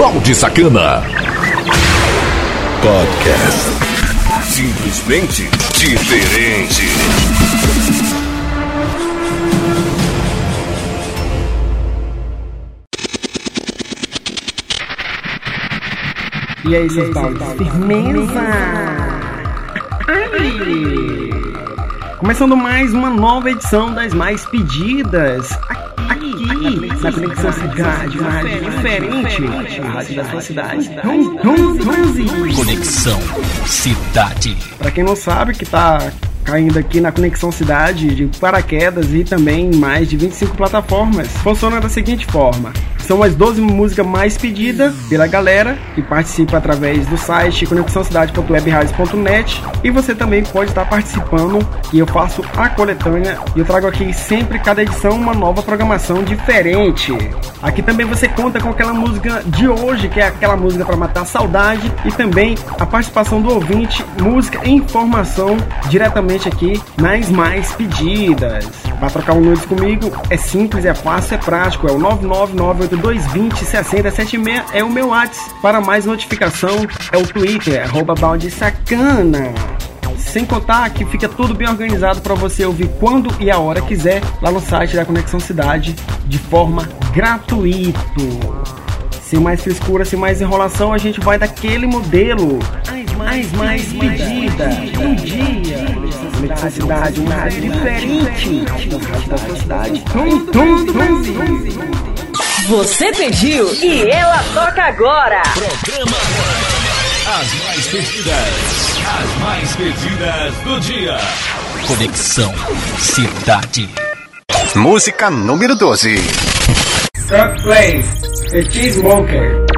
Balde Sacana. Podcast. Simplesmente diferente. E aí, seus baldes? Firmeza! Ai. Começando mais uma nova edição das mais pedidas. Aqui, na Conexão Cidade, uma rádio diferente. A rádio da sua cidade. Conexão Cidade. Pra quem não sabe, que tá caindo aqui na Conexão Cidade de paraquedas e também mais de 25 plataformas. Funciona da seguinte forma: são as 12 músicas mais pedidas pela galera que participa através do site conexãocidade.webradios.net e você também pode estar participando e eu faço a coletânea e eu trago aqui sempre cada edição uma nova programação diferente. Aqui também você conta com aquela música de hoje, que é aquela música para matar a saudade e também a participação do ouvinte, música e informação diretamente aqui nas mais pedidas. Para trocar um nudes comigo é simples, é fácil, é prático, é o 99982206076 é o meu WhatsApp. Para mais notificação é o Twitter, arroba sacana. Sem contar que fica tudo bem organizado para você ouvir quando e a hora quiser lá no site da Conexão Cidade de forma gratuito. Sem mais frescura, sem mais enrolação, a gente vai daquele modelo. Mais, mais pedida um dia. Conexão Cidade, uma rádio diferente da cidade. Em todo o Brasil. Você pediu e ela toca agora. Programa As mais pedidas. As mais pedidas do dia. Conexão Cidade. Música número 12. Truck Play, The Cheesemaker. Been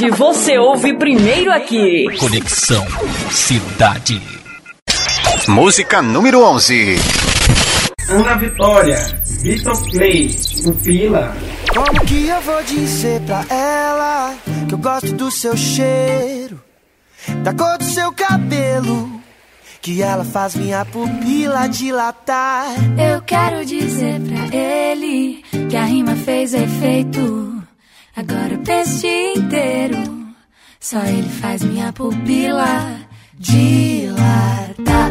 novidade, você ouve primeiro aqui. Conexão Cidade. Música número 11. Ana Vitória, Vitor Play, Pupila. Como que eu vou dizer pra ela que eu gosto do seu cheiro, da cor do seu cabelo, que ela faz minha pupila dilatar? Eu quero dizer pra ele que a rima fez efeito. Agora eu penso o dia inteiro. Só ele faz minha pupila dilatar. Ta,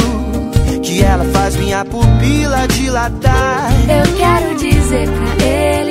Ela faz minha pupila dilatar. Eu quero dizer pra ele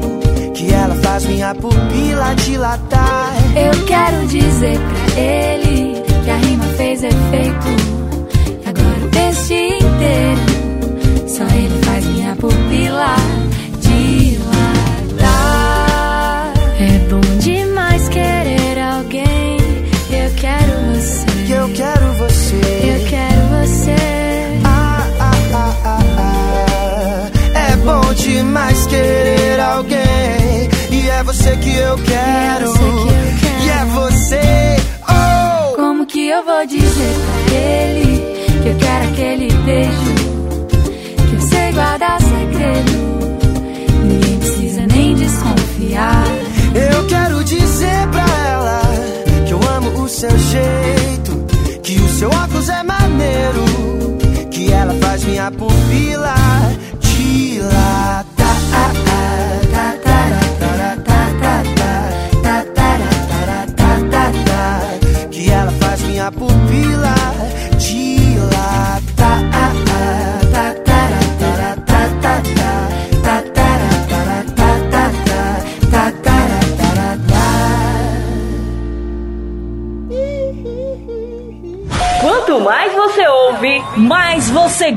ela faz minha pupila dilatar? Eu quero dizer pra ele que a rima fez efeito. E agora o dia inteiro. Só ele faz minha pupila dilatar. É bom demais querer alguém. Eu quero você. Eu quero você. Eu quero você. Ah, ah, ah, ah, ah. É bom demais querer é você que eu quero. você que eu quero. E é você. Oh! Como que eu vou dizer pra ele que eu quero aquele beijo? Que eu sei guardar segredo. Ninguém precisa nem desconfiar. Eu quero dizer pra ela que eu amo o seu jeito, que o seu óculos é maneiro, que ela faz minha pupila dilatar.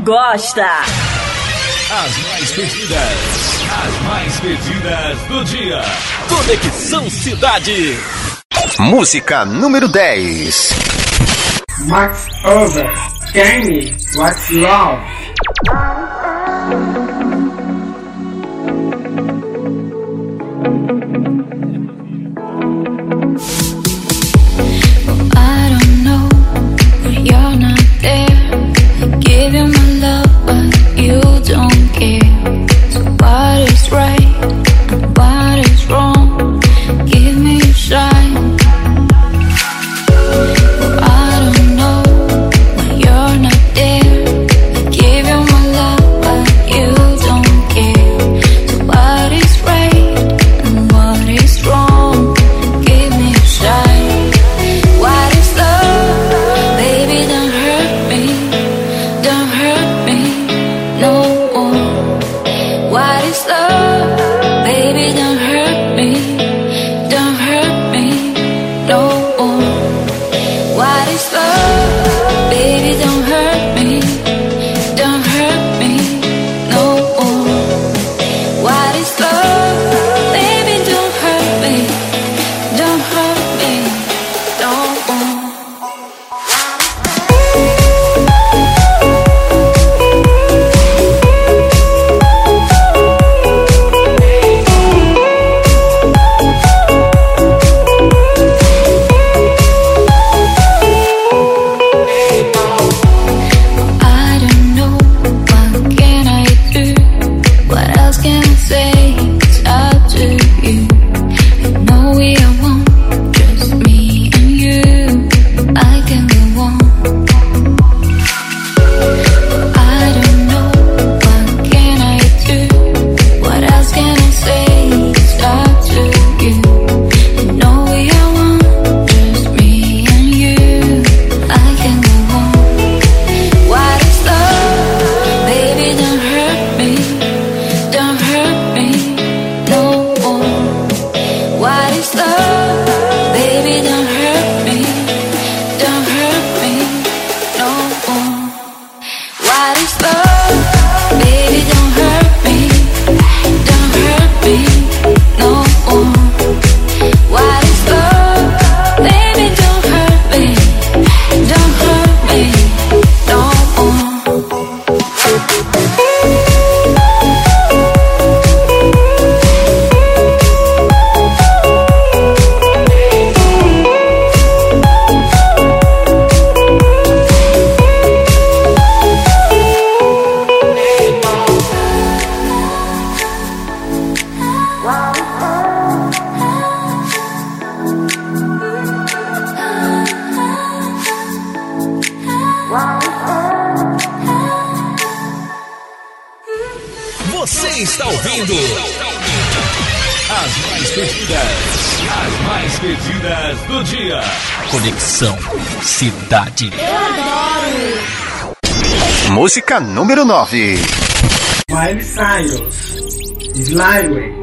Gosta. As mais pedidas. As mais pedidas do dia. Conexão Cidade. Música número 10. Max Over, Kenny, What's Love. cidade. Eu adoro! Música número 9. Miley Cyrus, Slyway.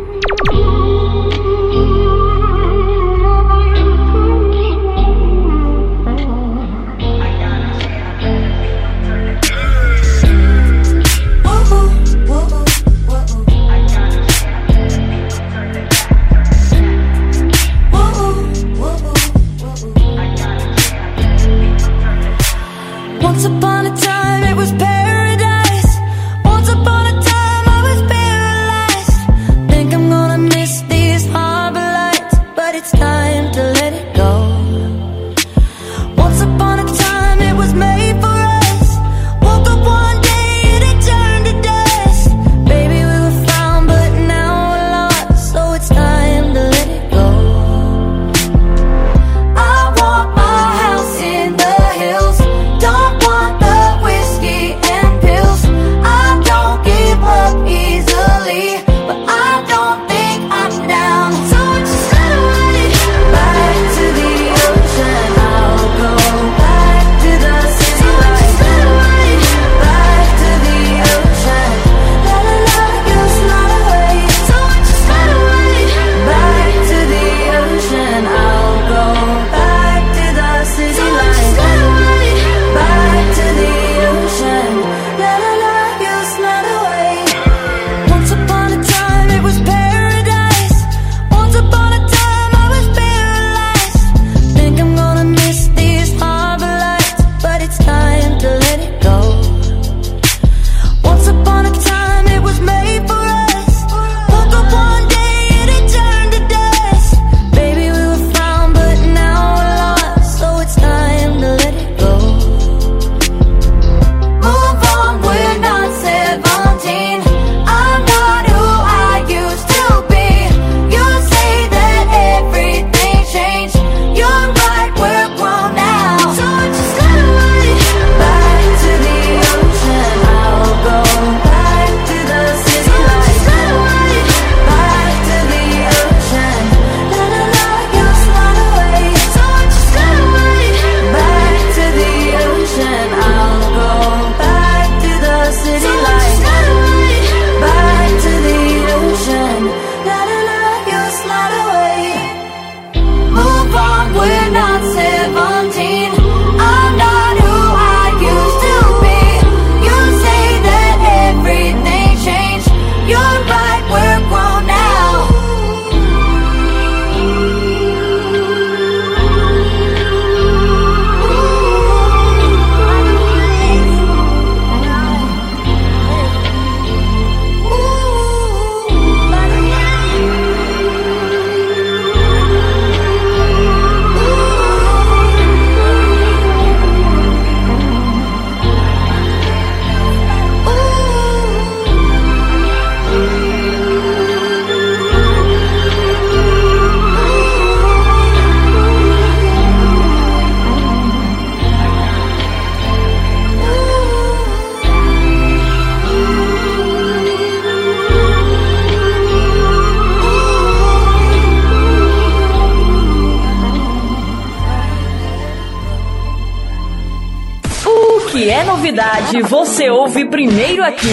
tarde você ouve primeiro aqui.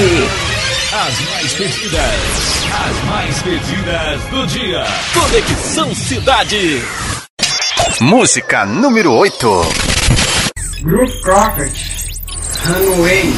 As mais pedidas, as mais pedidas do dia. Conexão Cidade. Música número 8. Bruce Crawford, Runaway.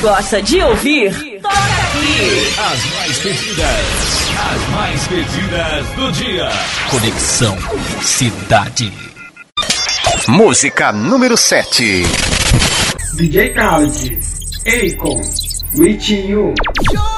Gosta de ouvir, toca aqui. As mais pedidas, as mais pedidas do dia. Conexão Cidade. Música número 7. DJ Khaled, Akon, With You. wanted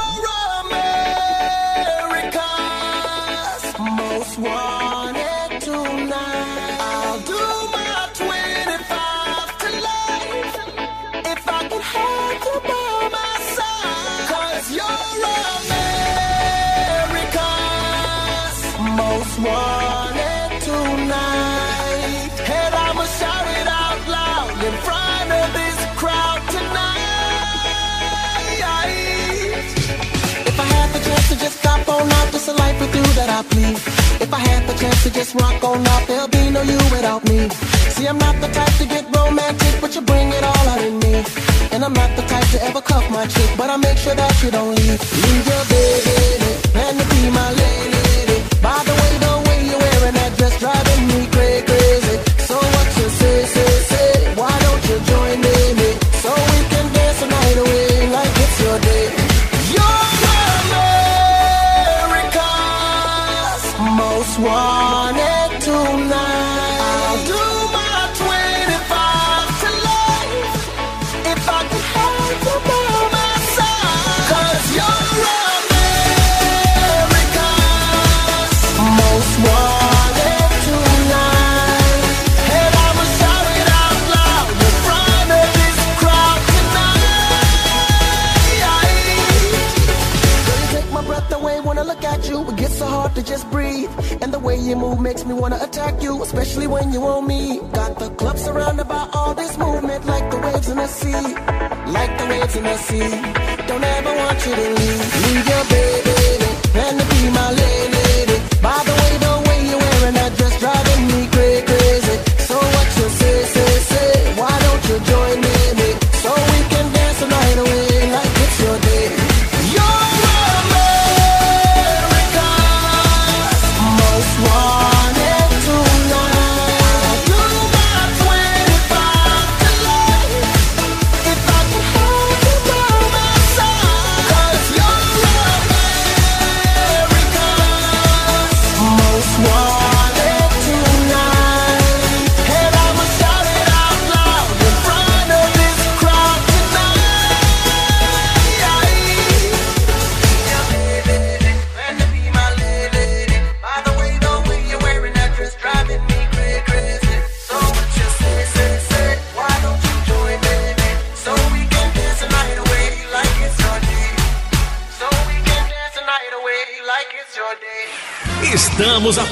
chick, but I make sure that you don't leave. Leave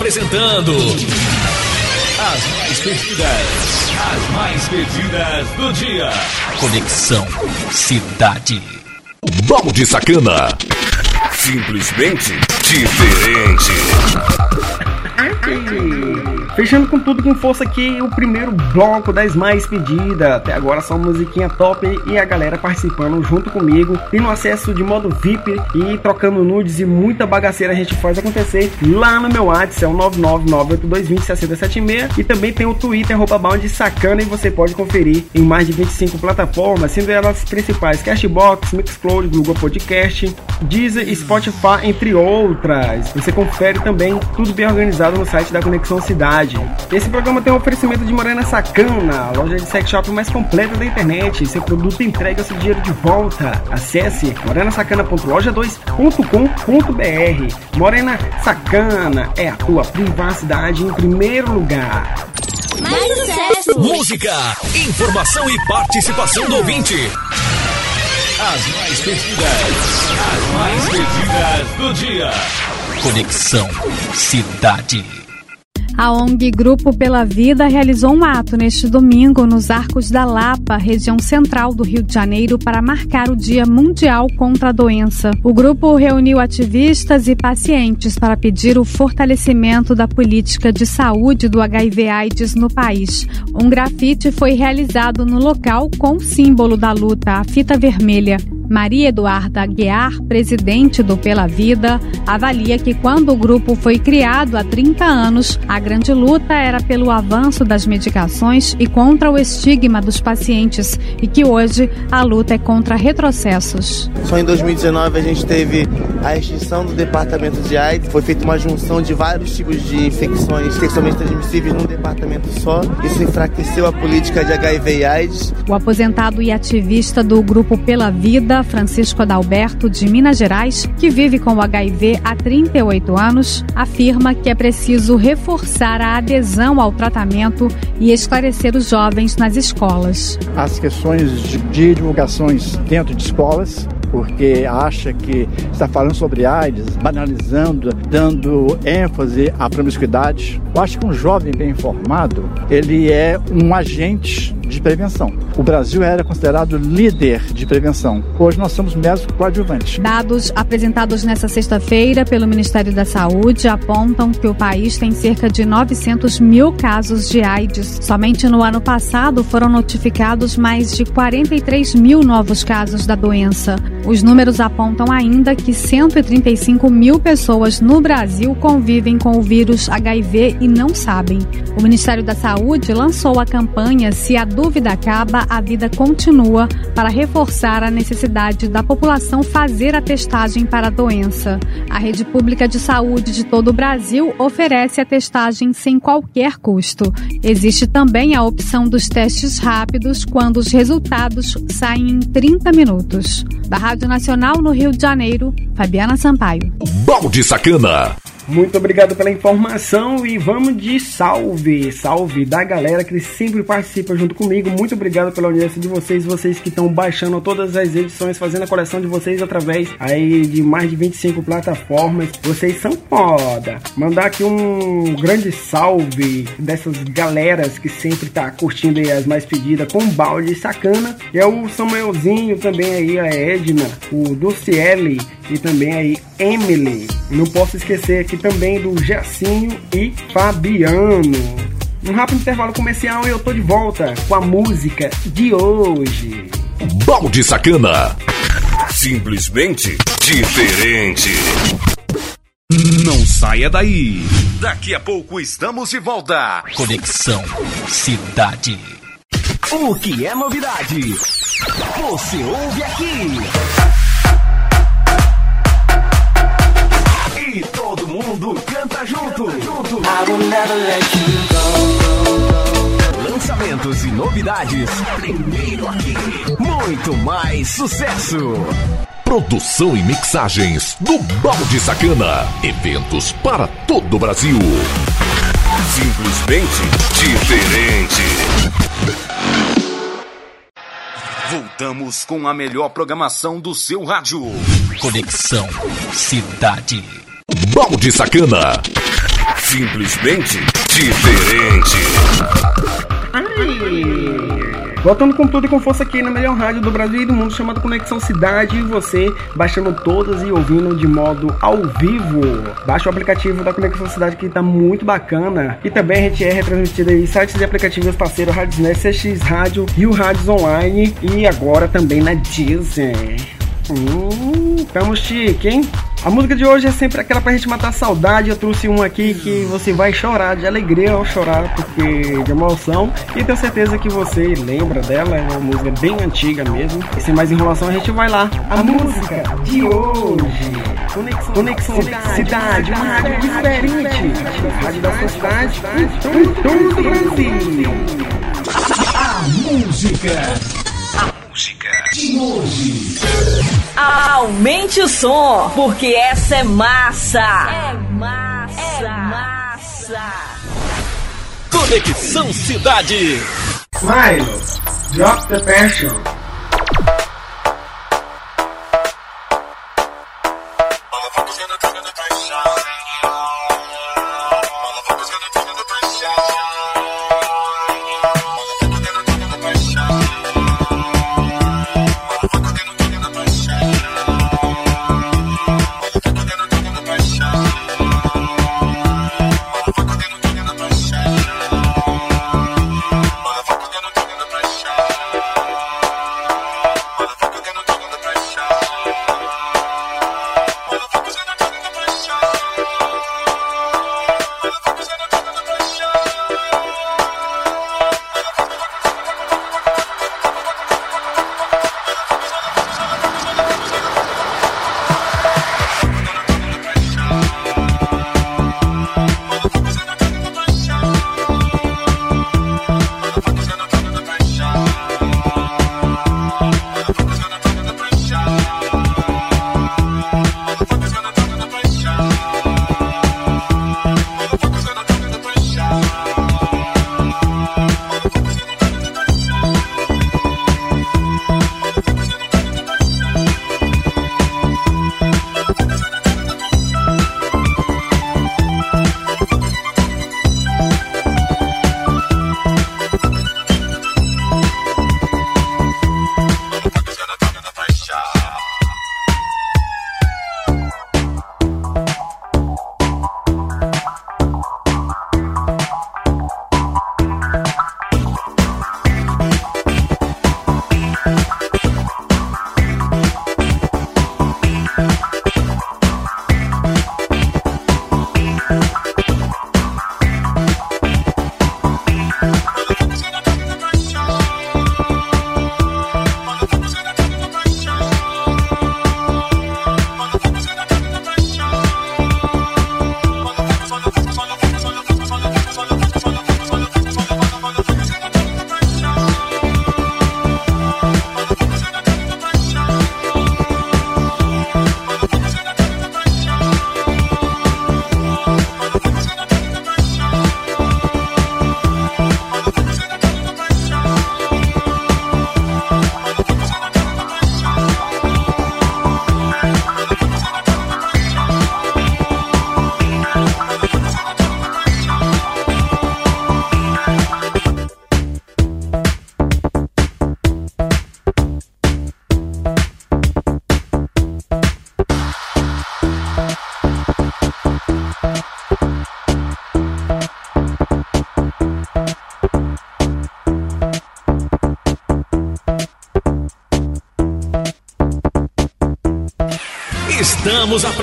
apresentando as mais pedidas, as mais pedidas do dia. Conexão Cidade. Balde Sacana. Simplesmente diferente. Fechando com tudo com força aqui, o primeiro bloco das mais pedidas. Até agora só musiquinha top e a galera participando junto comigo, tendo acesso de modo VIP e trocando nudes e muita bagaceira a gente faz acontecer lá no meu WhatsApp, é o 99982206076 e também tem o Twitter, arroba Bound Sacana e você pode conferir em mais de 25 plataformas, sendo elas as principais Cashbox, Mixcloud, Google Podcast, Deezer, Spotify, entre outras. Você confere também tudo bem organizado no site da Conexão Cidade. Esse programa tem um oferecimento de Morena Sacana, a loja de sex shop mais completa da internet. Seu produto entrega seu dinheiro de volta. Acesse morenasacana.loja2.com.br. Morena Sacana é a tua privacidade em primeiro lugar. Mais sucesso! Música, informação e participação do ouvinte. As mais pedidas, as mais pedidas do dia. Conexão Cidade. A ONG Grupo Pela Vida realizou um ato neste domingo nos Arcos da Lapa, região central do Rio de Janeiro, para marcar o Dia Mundial contra a Doença. O grupo reuniu ativistas e pacientes para pedir o fortalecimento da política de saúde do HIV/AIDS no país. Um grafite foi realizado no local com o símbolo da luta, a fita vermelha. Maria Eduarda Aguiar, presidente do Pela Vida, avalia que quando o grupo foi criado há 30 anos, a grande luta era pelo avanço das medicações e contra o estigma dos pacientes e que hoje a luta é contra retrocessos. Só em 2019 a gente teve a extinção do departamento de AIDS, foi feita uma junção de vários tipos de infecções sexualmente transmissíveis num departamento só. Isso enfraqueceu a política de HIV e AIDS. O aposentado e ativista do grupo Pela Vida, Francisco Adalberto, de Minas Gerais, que vive com o HIV há 38 anos, afirma que é preciso reforçar a adesão ao tratamento e esclarecer os jovens nas escolas. As questões de divulgações dentro de escolas, porque acha que está falando sobre AIDS, banalizando, dando ênfase à promiscuidade. Eu acho que um jovem bem informado, ele é um agente de prevenção. O Brasil era considerado líder de prevenção. Hoje nós somos meros coadjuvantes. Dados apresentados nesta sexta-feira pelo Ministério da Saúde apontam que o país tem cerca de 900 mil casos de AIDS. Somente no ano passado foram notificados mais de 43 mil novos casos da doença. Os números apontam ainda que 135 mil pessoas no Brasil convivem com o vírus HIV e não sabem. O Ministério da Saúde lançou a campanha Se a dúvida acaba, a vida continua para reforçar a necessidade da população fazer a testagem para a doença. A rede pública de saúde de todo o Brasil oferece a testagem sem qualquer custo. Existe também a opção dos testes rápidos quando os resultados saem em 30 minutos. Da Rádio Nacional no Rio de Janeiro, Fabiana Sampaio. Balde Sacana. Muito obrigado pela informação e vamos de salve, salve da galera que sempre participa junto comigo. Muito obrigado pela audiência de vocês, vocês que estão baixando todas as edições, fazendo a coleção de vocês através aí de mais de 25 plataformas. Vocês são foda. Mandar aqui um grande salve dessas galeras que sempre tá curtindo aí as mais pedidas com balde sacana. É o Samuelzinho também aí, a Edna, o Dulciele e também aí Emily. Não posso esquecer aqui também do Jacinho e Fabiano. Um rápido intervalo comercial e eu tô de volta com a música de hoje. Balde Sacana. Simplesmente diferente. Não saia daí. Daqui a pouco estamos de volta. Conexão Cidade. O que é novidade? Você ouve aqui. Mundo canta junto. junto. Lançamentos e novidades. Primeiro aqui. Muito mais sucesso. Produção e mixagens do Balde Sacana. Eventos para todo o Brasil. Simplesmente diferente. Voltamos com a melhor programação do seu rádio. Conexão Cidade. Balde Sacana. Simplesmente diferente. Voltando com tudo e com força aqui na melhor rádio do Brasil e do mundo, chamada Conexão Cidade, e você baixando todas e ouvindo de modo ao vivo. Baixa o aplicativo da Conexão Cidade que tá muito bacana. E também a gente é retransmitido em sites e aplicativos parceiro Radiosnet, CX Rádio e o Rádios Online e agora também na Disney. Hum, tamo chique, hein? A música de hoje é sempre aquela pra gente matar a saudade. Eu trouxe uma aqui que você vai chorar de alegria ao chorar, porque de emoção. E tenho certeza que você lembra dela. É uma música bem antiga mesmo. E sem mais enrolação, a gente vai lá. A, música de hoje. Conexão, Conexão Cidade, cidade uma rádio diferente. Rádio da sua cidade. Em todo o Brasil. A música. A música de hoje. Aumente o som, porque essa é massa. É massa. É massa. Conexão Cidade. Milo, drop the passion.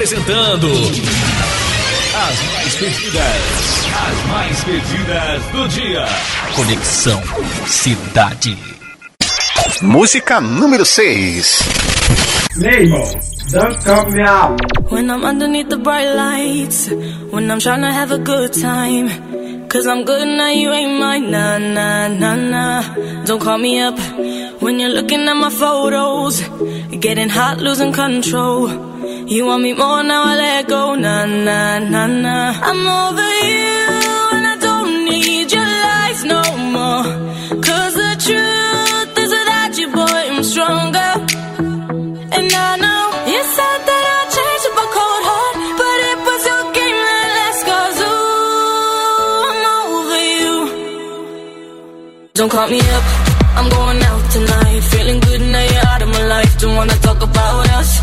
Apresentando as mais pedidas, as mais pedidas do dia. Conexão Cidade. Música número 6. Mabel, don't call me out. When I'm underneath the bright lights, when I'm trying to have a good time. Cause I'm good now, you ain't mine. Nah, nah, nah, nah. Don't call me up when you're looking at my photos. Getting hot, losing control. You want me more now, I let go. Nah, nah, nah, nah. I'm over you, and I don't need your lies no more. Cause the truth is without you, boy, I'm stronger. And I know you said that I'd change up a cold heart, but it was your game that last. Cause ooh, I'm over you. Don't call me up, I'm going out tonight. Feeling good now you're out of my life. Don't wanna talk about us.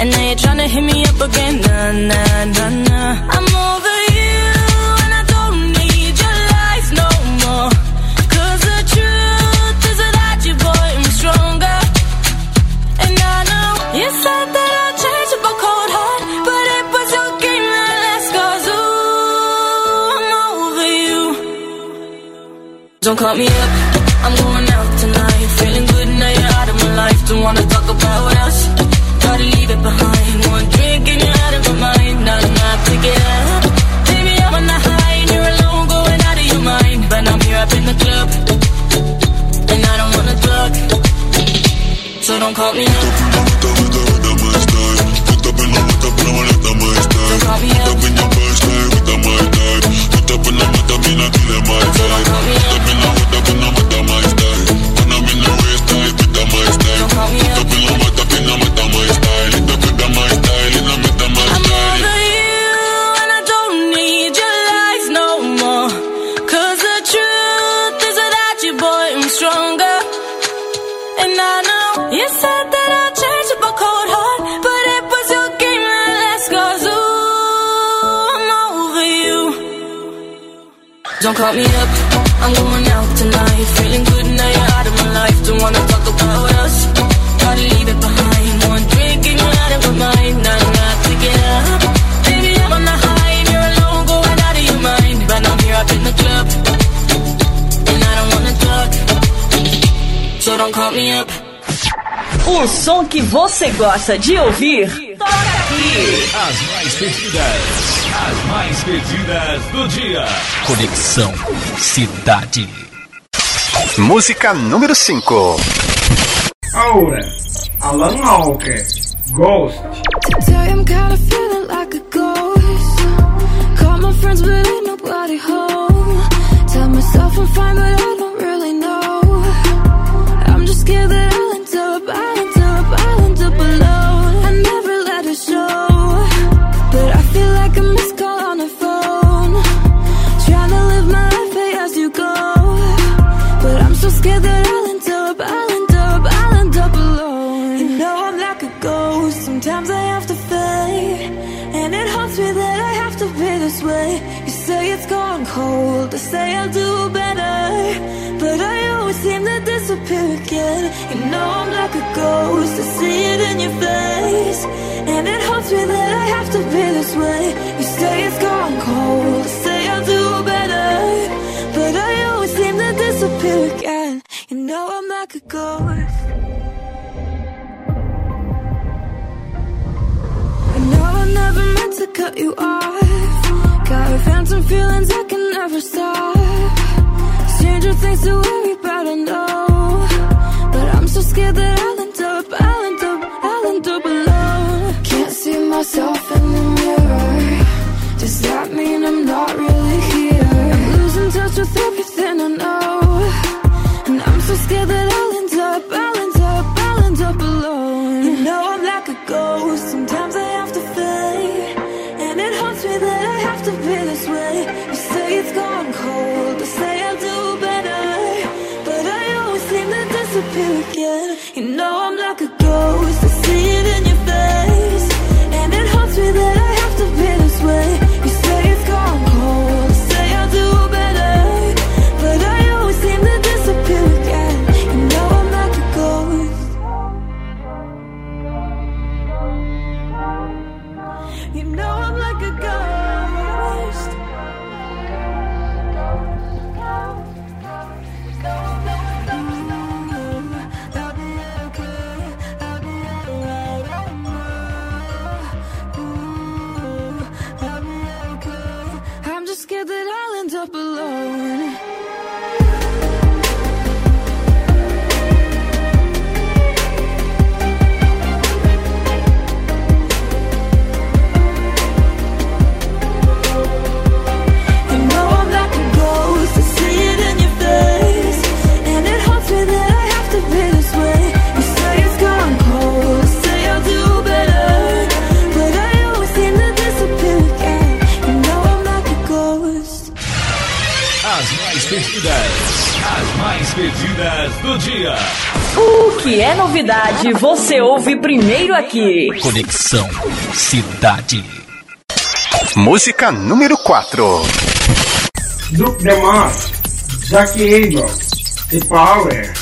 And now you're trying to hit me up again. Nah, nah, nah, nah. I'm over you, and I don't need your lies no more. Cause the truth is without you, boy, I'm stronger. And I know you said that I'd change up a cold heart, but it was your game that last. Cause ooh, I'm over you. Don't call me up, I'm going out tonight. Feeling good now you're out of my life. Don't wanna talk about leave it behind. One drink and you're out of my mind. Nah, nah, pick it up. Baby, I'm on the high and you're alone, going out of your mind. But I'm here up in the club, and I don't wanna talk. So don't call me up. Don't call me up. Don't Don't call me up, I'm going out tonight. Feeling good now you're out of my life. Don't wanna talk about us. Gotta leave it behind. One drink and you're out of my mind. Pick it up. Baby, I'm on the high and you're alone, going out of your mind. But I'm here up in the club, and I don't wanna talk. So don't call me up. O som que você gosta de ouvir, toca aqui. As mais pedidas, as mais pedidas do dia. Conexão Cidade. Música número 5. Ahora, Alan Walker, Ghost. Today I'm kinda feeling like a ghost. Call my friends, but ain't nobody home. Tell myself I'm fine, but I don't say I'll do better, but I always seem to disappear again. You know I'm like a ghost. I see it in your face, and it haunts me that I have to be this way. You say it's gone cold. I say I'll do better, but I always seem to disappear again. You know I'm like a ghost. I know I never meant to cut you off. Got phantom feelings I can never stop. Stranger things to worry about, I know. But I'm so scared that I'll end up, I'll end up, I'll end up alone. Can't see myself in Conexão Cidade. Música número 4. Duke DeMar, Jack Eagle, The Power.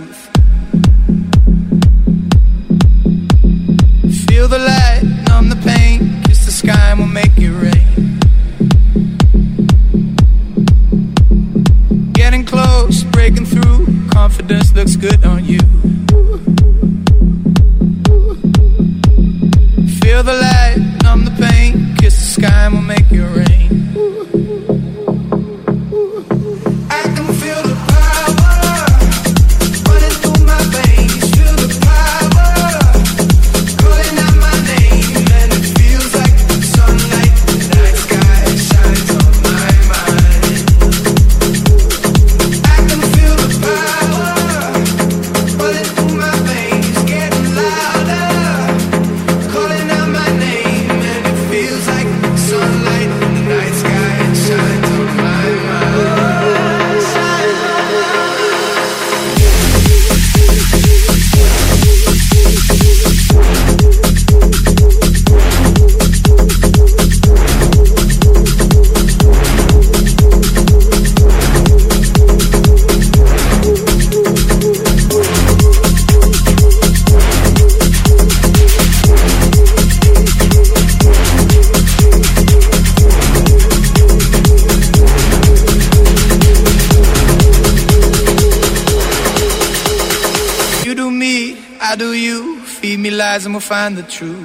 find the truth.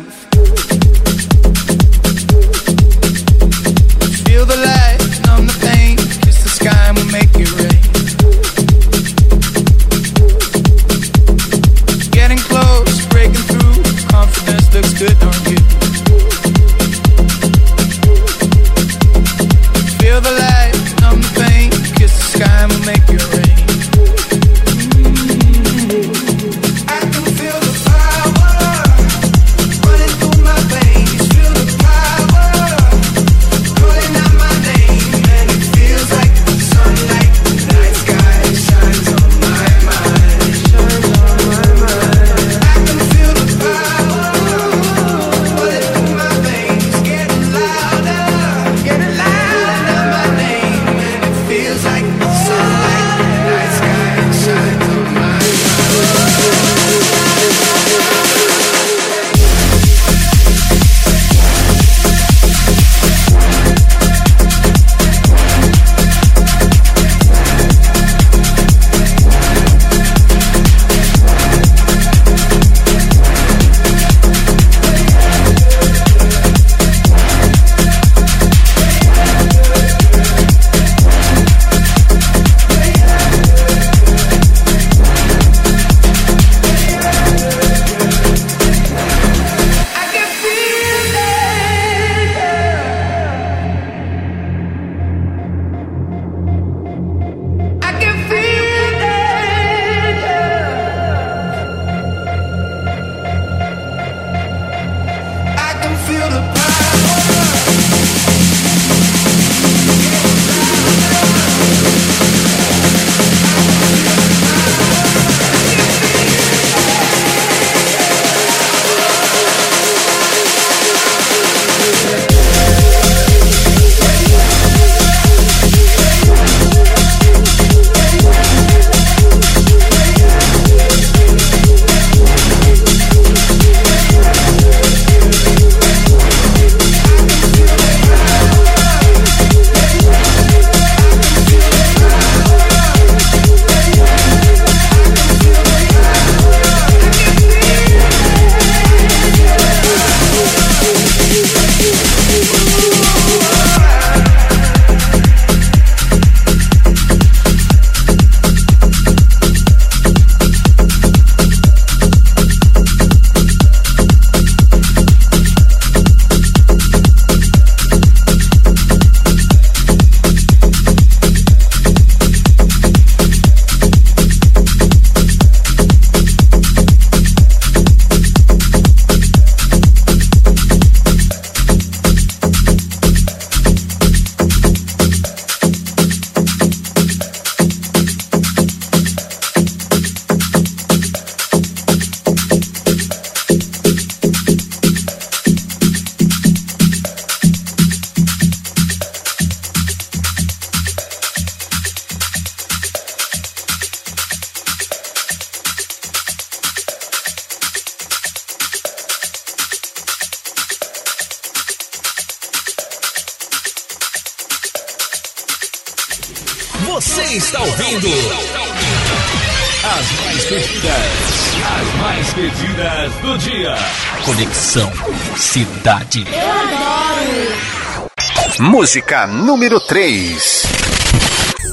Música número 3.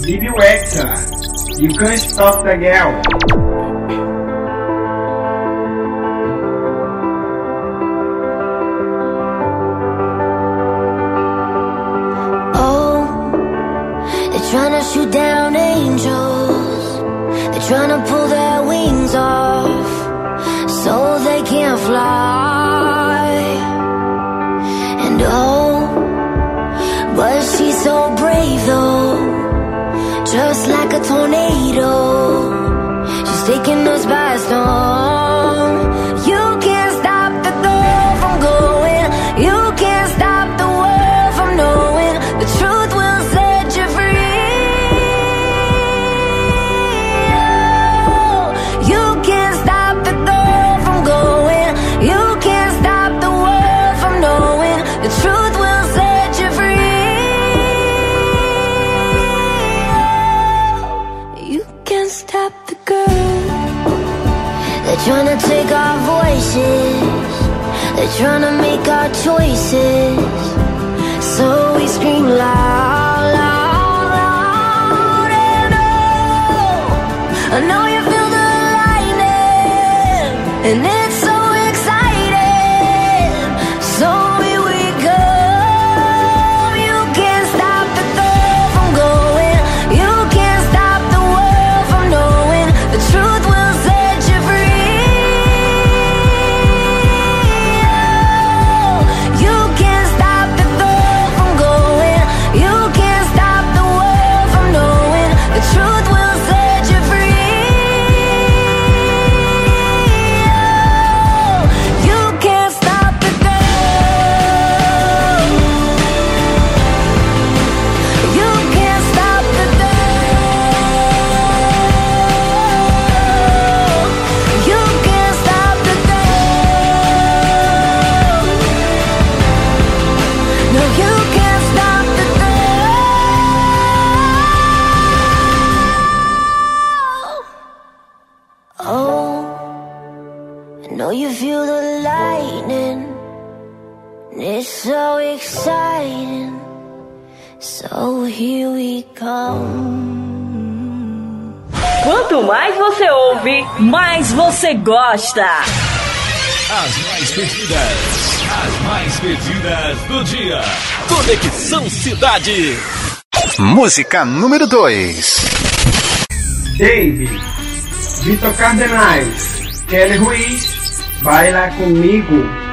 Bibi Rexa. You can't stop the girl. voices, so we scream loud. So exciting. So here we come. Quanto mais você ouve, mais você gosta. As mais pedidas, as mais pedidas do dia. Conexão Cidade. Música número 2. Dave, Vitor Cardenais, Kelly Ruiz, baila comigo.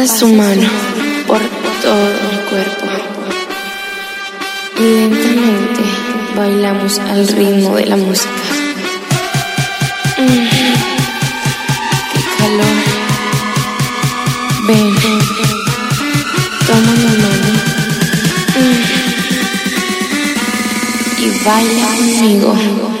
Pasa su mano por todo el cuerpo. Lentamente bailamos al ritmo de la música. Mm. ¡Qué calor! Ven, toma la mano mm. y baila conmigo.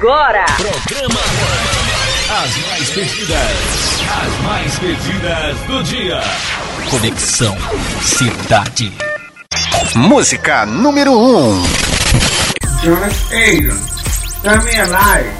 Agora. Programa As mais pedidas. As mais pedidas do dia. Conexão Cidade. Música número 1. Um. Jonas Adrian, Come Alive.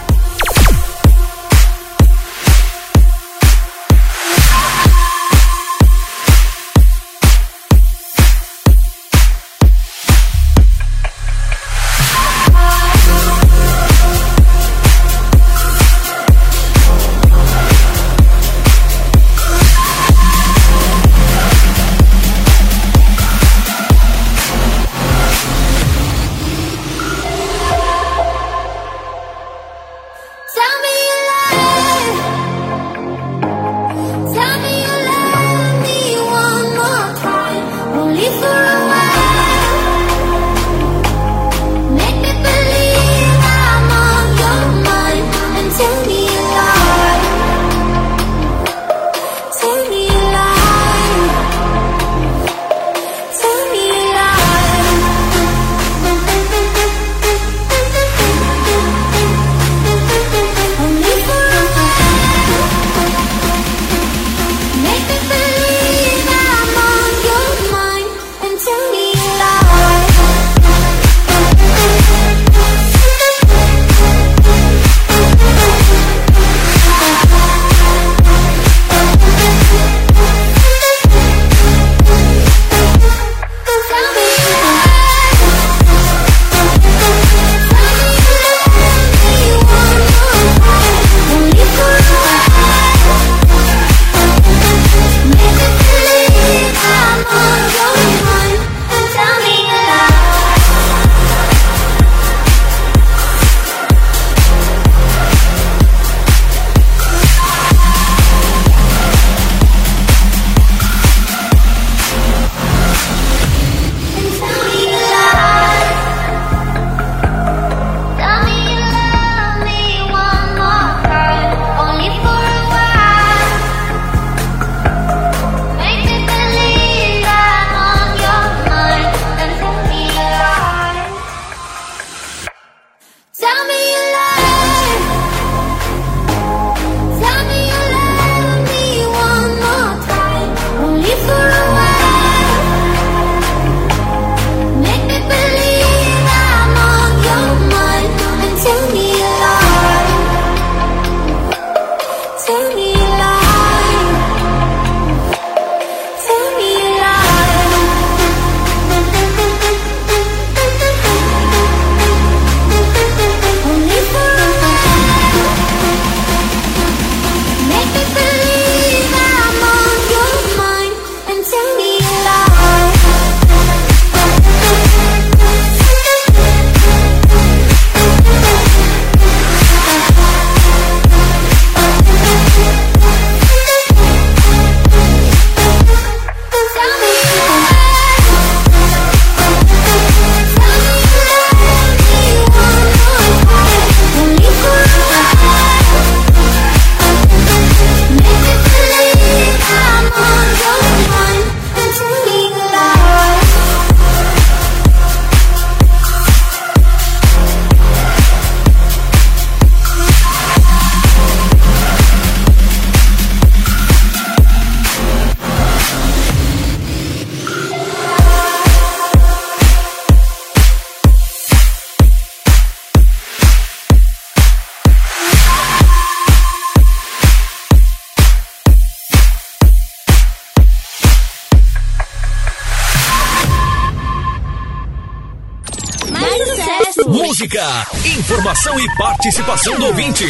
Informação e participação do ouvinte.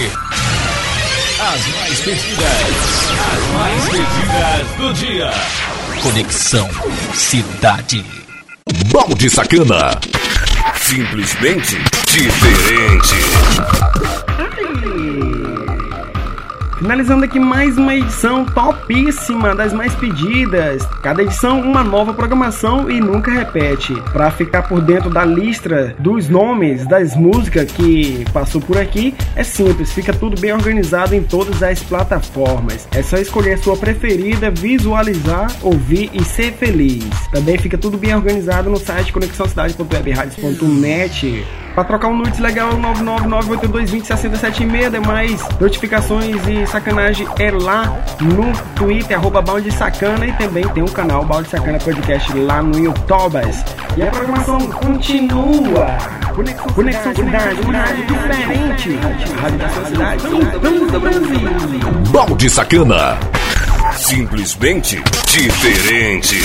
As mais pedidas, as mais pedidas do dia. Conexão Cidade. Balde Sacana. Simplesmente diferente. Finalizando aqui mais uma edição topíssima das mais pedidas. Cada edição uma nova programação e nunca repete. Para ficar por dentro da lista dos nomes das músicas que passou por aqui, é simples, fica tudo bem organizado em todas as plataformas. É só escolher a sua preferida, visualizar, ouvir e ser feliz. Também fica tudo bem organizado no site conexãocidade.webradios.net. Para trocar um nudes legal 999822067 demais notificações e sacanagem é lá no Twitter, arroba Balde Sacana e também tem o canal Balde Sacana Podcast lá no YouTube. E a programação continua. Conexão, Conexão Cidade, uma rádio diferente. Rádio da sua cidade, então do Brasil. Balde Sacana. Simplesmente diferente.